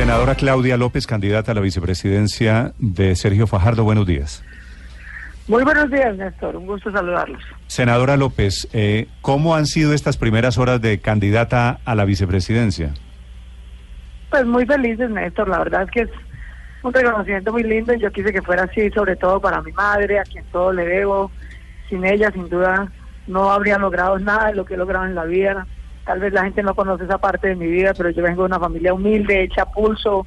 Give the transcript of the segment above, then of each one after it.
Senadora Claudia López, candidata a la vicepresidencia de Sergio Fajardo, buenos días. Muy buenos días, Néstor. Un gusto saludarlos. Senadora López, eh, ¿cómo han sido estas primeras horas de candidata a la vicepresidencia? Pues muy felices, Néstor. La verdad es que es un reconocimiento muy lindo y yo quise que fuera así, sobre todo para mi madre, a quien todo le debo. Sin ella, sin duda, no habría logrado nada de lo que he logrado en la vida. Tal vez la gente no conoce esa parte de mi vida, pero yo vengo de una familia humilde, hecha pulso,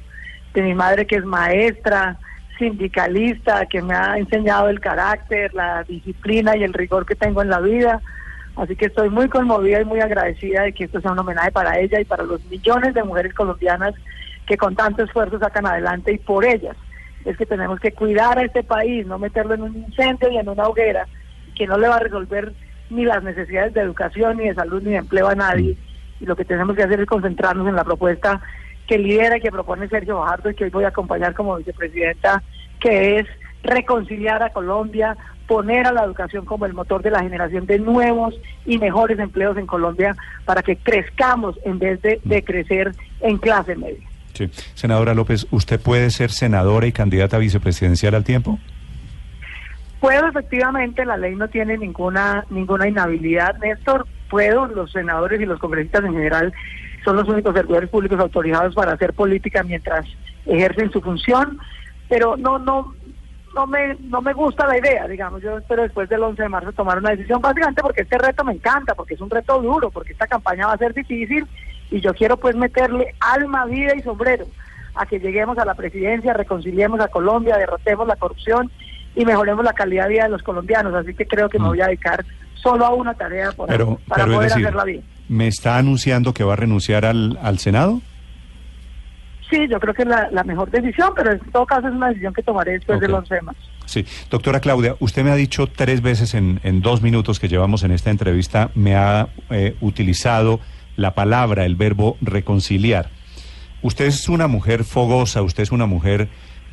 de mi madre que es maestra, sindicalista, que me ha enseñado el carácter, la disciplina y el rigor que tengo en la vida. Así que estoy muy conmovida y muy agradecida de que esto sea un homenaje para ella y para los millones de mujeres colombianas que con tanto esfuerzo sacan adelante y por ellas es que tenemos que cuidar a este país, no meterlo en un incendio y en una hoguera que no le va a resolver ni las necesidades de educación, ni de salud, ni de empleo a nadie. Y lo que tenemos que hacer es concentrarnos en la propuesta que lidera y que propone Sergio Bajardo y que hoy voy a acompañar como vicepresidenta, que es reconciliar a Colombia, poner a la educación como el motor de la generación de nuevos y mejores empleos en Colombia para que crezcamos en vez de, de crecer en clase media. Sí. Senadora López, ¿usted puede ser senadora y candidata vicepresidencial al tiempo? Puedo, efectivamente, la ley no tiene ninguna ninguna inhabilidad, Néstor. Puedo, los senadores y los congresistas en general son los únicos servidores públicos autorizados para hacer política mientras ejercen su función, pero no no no me no me gusta la idea, digamos, yo espero después del 11 de marzo tomar una decisión, básicamente porque este reto me encanta, porque es un reto duro, porque esta campaña va a ser difícil y yo quiero pues meterle alma, vida y sombrero a que lleguemos a la presidencia, reconciliemos a Colombia, derrotemos la corrupción y mejoremos la calidad de vida de los colombianos. Así que creo que me voy a dedicar solo a una tarea por pero, para pero poder decir, hacerla bien. ¿Me está anunciando que va a renunciar al, al Senado? Sí, yo creo que es la, la, mejor decisión, pero en todo caso es una decisión que tomaré después Okay. del 11 de marzo. Sí. Doctora Claudia, usted me ha dicho tres veces en, en dos minutos que llevamos en esta entrevista, me ha eh, utilizado la palabra, el verbo reconciliar. Usted es una mujer fogosa, usted es una mujer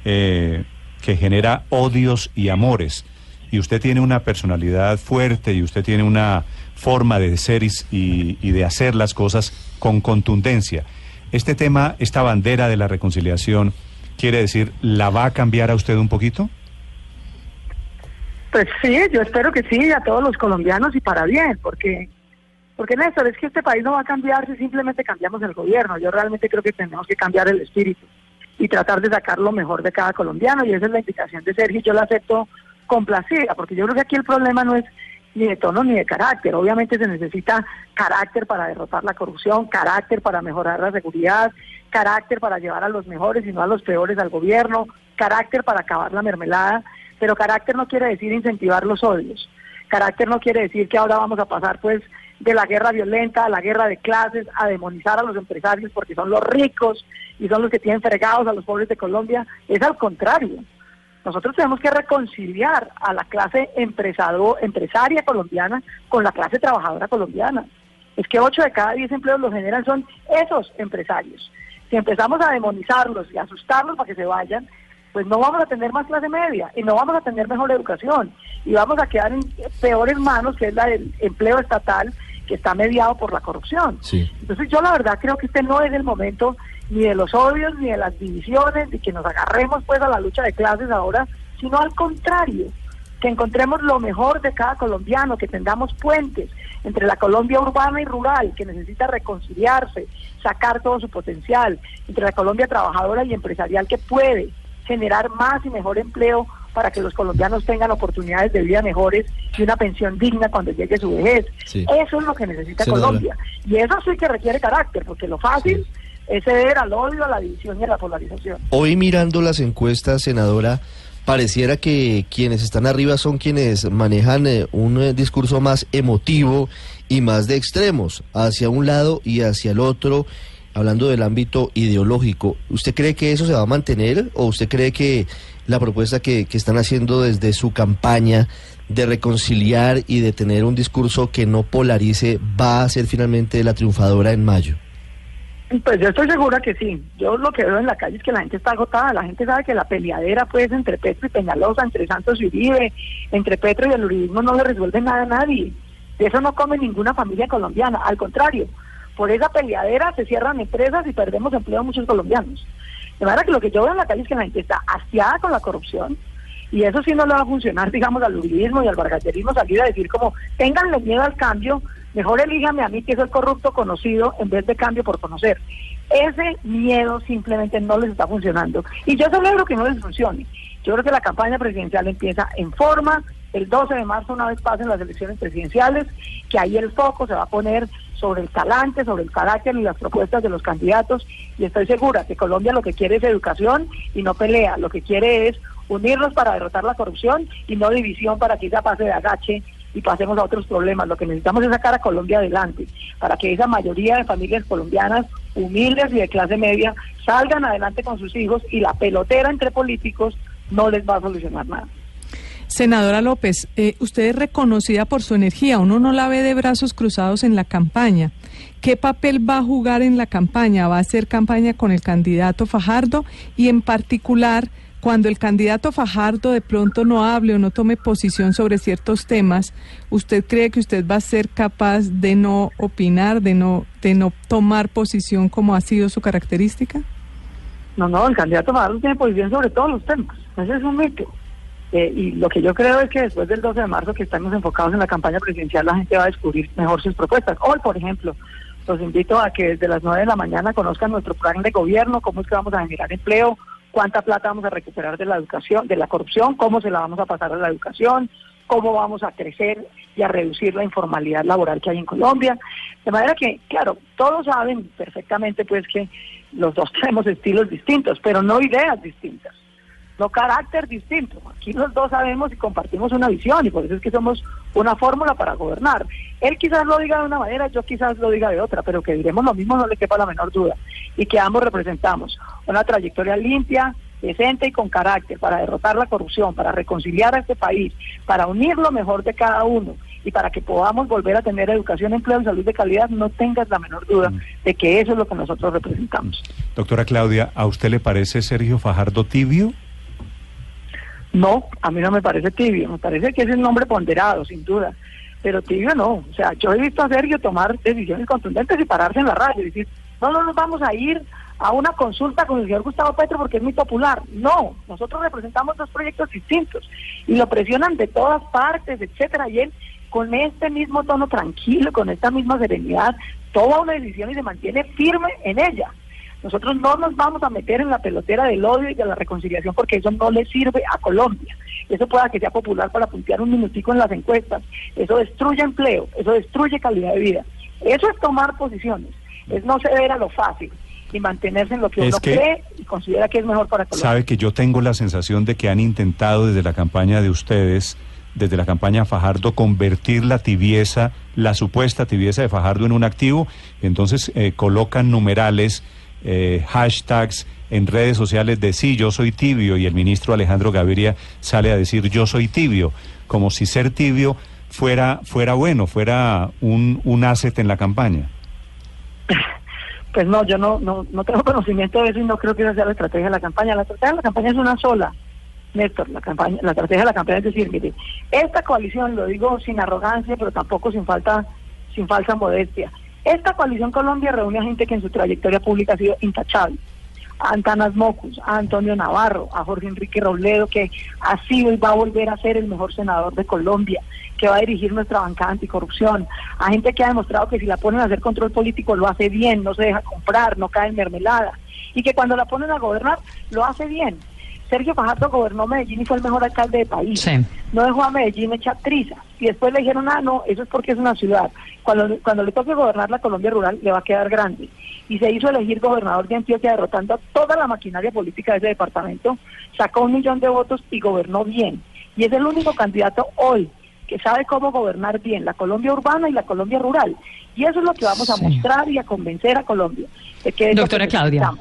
eh, que genera odios y amores. Y usted tiene una personalidad fuerte y usted tiene una forma de ser y, de hacer las cosas con contundencia. Este tema, esta bandera de la reconciliación, quiere decir, ¿la va a cambiar a usted un poquito? Pues sí, yo espero que sí, a todos los colombianos y para bien, porque, porque Néstor, es que este país no va a cambiar si simplemente cambiamos el gobierno. Yo realmente creo que tenemos que cambiar el espíritu y tratar de sacar lo mejor de cada colombiano, y esa es la invitación de Sergio, y yo la acepto complacida, porque yo creo que aquí el problema no es ni de tono ni de carácter. Obviamente se necesita carácter para derrotar la corrupción, carácter para mejorar la seguridad, carácter para llevar a los mejores y no a los peores al gobierno, carácter para acabar la mermelada, pero carácter no quiere decir incentivar los odios. Carácter no quiere decir que ahora vamos a pasar pues de la guerra violenta la guerra de clases, a demonizar a los empresarios porque son los ricos y son los que tienen fregados a los pobres de Colombia. Es al contrario. Nosotros tenemos que reconciliar a la clase empresado, empresaria colombiana con la clase trabajadora colombiana. Es que 8 de cada 10 empleos los generan son esos empresarios. Si empezamos a demonizarlos y asustarlos para que se vayan, pues no vamos a tener más clase media y no vamos a tener mejor educación y vamos a quedar en peores manos, que es la del empleo estatal, que está mediado por la corrupción. Sí. Entonces yo la verdad creo que este no es el momento ni de los odios, ni de las divisiones, ni que nos agarremos pues a la lucha de clases ahora, sino al contrario, que encontremos lo mejor de cada colombiano, que tengamos puentes entre la Colombia urbana y rural, que necesita reconciliarse, sacar todo su potencial, entre la Colombia trabajadora y empresarial que puede generar más y mejor empleo para que los colombianos tengan oportunidades de vida mejores y una pensión digna cuando llegue su vejez. Sí. Eso es lo que necesita. Colombia. Y eso sí que requiere carácter, porque lo fácil es ceder al odio, a la división y a la polarización. Hoy mirando las encuestas, senadora, pareciera que quienes están arriba son quienes manejan eh, un eh, discurso más emotivo y más de extremos, hacia un lado y hacia el otro, hablando del ámbito ideológico. ¿Usted cree que eso se va a mantener o usted cree que la propuesta que, que están haciendo desde su campaña de reconciliar y de tener un discurso que no polarice va a ser finalmente la triunfadora en mayo? Pues yo estoy segura que sí. Yo lo que veo en la calle es que la gente está agotada. La gente sabe que la peleadera pues entre Petro y Peñalosa, entre Santos y Uribe, entre Petro y el uribismo no le resuelve nada a nadie. De eso no come ninguna familia colombiana. Al contrario, Por esa peleadera se cierran empresas y perdemos empleo a muchos colombianos. De manera que lo que yo veo en la calle es que la gente está hastiada con la corrupción, y eso sí no le va a funcionar, digamos, al uribismo y al bargaterismo salir a decir como, tenganle miedo al cambio, mejor elíjame a mí que el corrupto conocido en vez de cambio por conocer. Ese miedo simplemente no les está funcionando. Y yo celebro que no les funcione. Yo creo que la campaña presidencial empieza en forma, el 12 de marzo una vez pasen las elecciones presidenciales, que ahí el foco se va a poner sobre el talante, sobre el carácter y las propuestas de los candidatos y estoy segura que Colombia lo que quiere es educación y no pelea, lo que quiere es unirnos para derrotar la corrupción y no división para que ella pase de agache y pasemos a otros problemas. Lo que necesitamos es sacar a Colombia adelante, para que esa mayoría de familias colombianas humildes y de clase media salgan adelante con sus hijos y la pelotera entre políticos no les va a solucionar nada. Senadora López, eh, usted es reconocida por su energía, uno no la ve de brazos cruzados en la campaña. ¿Qué papel va a jugar en la campaña? ¿Va a hacer campaña con el candidato Fajardo? Y en particular, cuando el candidato Fajardo de pronto no hable o no tome posición sobre ciertos temas, ¿usted cree que usted va a ser capaz de no opinar, de no, de no tomar posición como ha sido su característica? No, no, el candidato Fajardo tiene posición sobre todos los temas. Ese es un mito. Eh, y lo que yo creo es que después del 12 de marzo, que estamos enfocados en la campaña presidencial, la gente va a descubrir mejor sus propuestas. Hoy, por ejemplo, los invito a que desde las 9 de la mañana conozcan nuestro plan de gobierno, cómo es que vamos a generar empleo, cuánta plata vamos a recuperar de la educación, de la corrupción, cómo se la vamos a pasar a la educación, cómo vamos a crecer y a reducir la informalidad laboral que hay en Colombia. De manera que, claro, todos saben perfectamente pues que los dos tenemos estilos distintos, pero no ideas distintas no carácter distinto. Aquí los dos sabemos y compartimos una visión y por eso es que somos una fórmula para gobernar. Él quizás lo diga de una manera, yo quizás lo diga de otra, pero que diremos lo mismo no le quepa la menor duda. Y que ambos representamos una trayectoria limpia, decente y con carácter para derrotar la corrupción, para reconciliar a este país, para unir lo mejor de cada uno y para que podamos volver a tener educación, empleo y salud de calidad, no tengas la menor duda mm. de que eso es lo que nosotros representamos. Doctora Claudia, ¿a usted le parece Sergio Fajardo tibio? No, a mí no me parece tibio, me parece que es el nombre ponderado, sin duda. Pero tibio no. O sea, yo he visto a Sergio tomar decisiones contundentes y pararse en la radio y decir, no, no nos vamos a ir a una consulta con el señor Gustavo Petro porque es muy popular. No, nosotros representamos dos proyectos distintos y lo presionan de todas partes, etcétera. Y él, con este mismo tono tranquilo, con esta misma serenidad, toma una decisión y se mantiene firme en ella. Nosotros no nos vamos a meter en la pelotera del odio y de la reconciliación porque eso no le sirve a Colombia. Eso pueda que sea popular para puntear un minutico en las encuestas. Eso destruye empleo, eso destruye calidad de vida. Eso es tomar posiciones, es no ceder a lo fácil y mantenerse en lo que uno cree y considera que es mejor para Colombia. Sabe que yo tengo la sensación de que han intentado desde la campaña de ustedes, desde la campaña Fajardo, convertir la tibieza, la supuesta tibieza de Fajardo en un activo, entonces eh, colocan numerales eh, hashtags en redes sociales de sí, yo soy tibio y el ministro Alejandro Gaviria sale a decir yo soy tibio, como si ser tibio fuera, fuera bueno, fuera un, un asset en la campaña. Pues no, yo no, no, no tengo conocimiento de eso y no creo que esa sea la estrategia de la campaña. La estrategia de la campaña es una sola, Néstor. La, campaña, la estrategia de la campaña es decir, mire, esta coalición, lo digo sin arrogancia, pero tampoco sin falta, sin falsa modestia, esta coalición Colombia reúne a gente que en su trayectoria pública ha sido intachable. A Antanas Mocus, a Antonio Navarro, a Jorge Enrique Robledo, que ha sido y va a volver a ser el mejor senador de Colombia, que va a dirigir nuestra bancada anticorrupción, a gente que ha demostrado que si la ponen a hacer control político lo hace bien, no se deja comprar, no cae en mermelada, y que cuando la ponen a gobernar lo hace bien. Sergio Fajardo gobernó Medellín y fue el mejor alcalde del país. No dejó a Medellín echar triza. Y después le dijeron, ah, no, eso es porque es una ciudad. Cuando, cuando le toque gobernar la Colombia rural, le va a quedar grande. Y se hizo elegir gobernador de Antioquia, derrotando a toda la maquinaria política de ese departamento. Sacó un millón de votos y gobernó bien. Y es el único candidato hoy que sabe cómo gobernar bien la Colombia urbana y la Colombia rural. Y eso es lo que vamos a mostrar y a convencer a Colombia de que Doctora Claudia.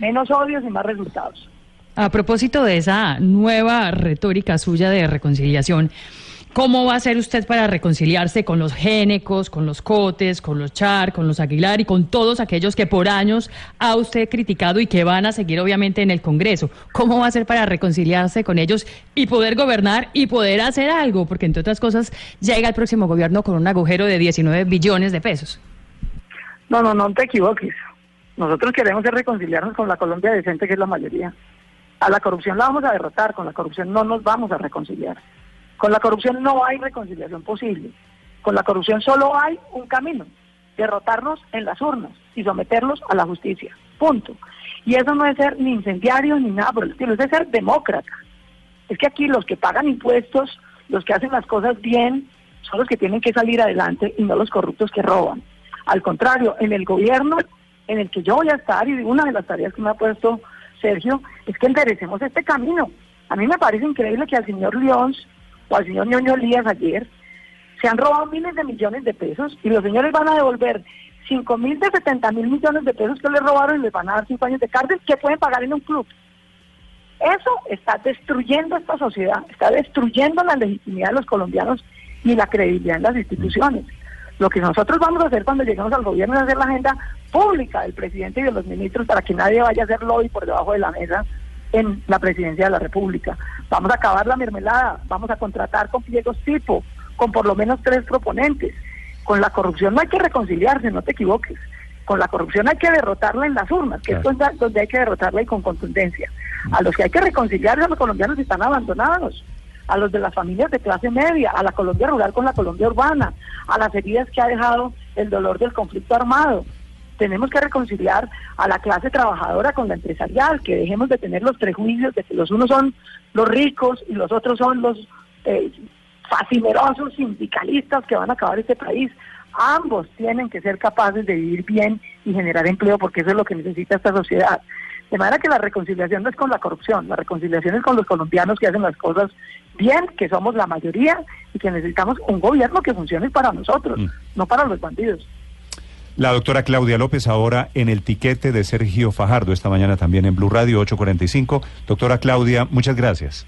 Menos odios y más resultados. A propósito de esa nueva retórica suya de reconciliación, ¿cómo va a ser usted para reconciliarse con los génecos, con los cotes, con los char, con los aguilar y con todos aquellos que por años ha usted criticado y que van a seguir obviamente en el Congreso? ¿Cómo va a ser para reconciliarse con ellos y poder gobernar y poder hacer algo? Porque entre otras cosas llega el próximo gobierno con un agujero de 19 billones de pesos. No, no, no te equivoques. Nosotros queremos reconciliarnos con la Colombia decente, que es la mayoría. A la corrupción la vamos a derrotar, con la corrupción no nos vamos a reconciliar. Con la corrupción no hay reconciliación posible. Con la corrupción solo hay un camino, derrotarnos en las urnas y someterlos a la justicia. Punto. Y eso no es ser ni incendiario ni nada por el estilo, es ser demócrata. Es que aquí los que pagan impuestos, los que hacen las cosas bien, son los que tienen que salir adelante y no los corruptos que roban. Al contrario, en el gobierno en el que yo voy a estar y una de las tareas que me ha puesto Sergio es que enderecemos este camino. A mí me parece increíble que al señor León o al señor Ñoño Elías ayer se han robado miles de millones de pesos y los señores van a devolver 5 mil de 70 mil millones de pesos que les robaron y les van a dar 5 años de cárcel que pueden pagar en un club. Eso está destruyendo esta sociedad, está destruyendo la legitimidad de los colombianos y la credibilidad en las instituciones. Lo que nosotros vamos a hacer cuando lleguemos al gobierno es hacer la agenda pública del presidente y de los ministros para que nadie vaya a hacer lobby por debajo de la mesa en la presidencia de la República. Vamos a acabar la mermelada, vamos a contratar con pliegos tipo, con por lo menos tres proponentes. Con la corrupción no hay que reconciliarse, no te equivoques. Con la corrupción hay que derrotarla en las urnas, que es donde hay que derrotarla y con contundencia. A los que hay que reconciliar a los colombianos están abandonados a los de las familias de clase media, a la Colombia rural con la Colombia urbana, a las heridas que ha dejado el dolor del conflicto armado. Tenemos que reconciliar a la clase trabajadora con la empresarial, que dejemos de tener los prejuicios de que los unos son los ricos y los otros son los eh, fascinerosos sindicalistas que van a acabar este país. Ambos tienen que ser capaces de vivir bien y generar empleo porque eso es lo que necesita esta sociedad. De manera que la reconciliación no es con la corrupción, la reconciliación es con los colombianos que hacen las cosas bien, que somos la mayoría y que necesitamos un gobierno que funcione para nosotros, mm. no para los bandidos. La doctora Claudia López ahora en el tiquete de Sergio Fajardo, esta mañana también en Blue Radio 845. Doctora Claudia, muchas gracias.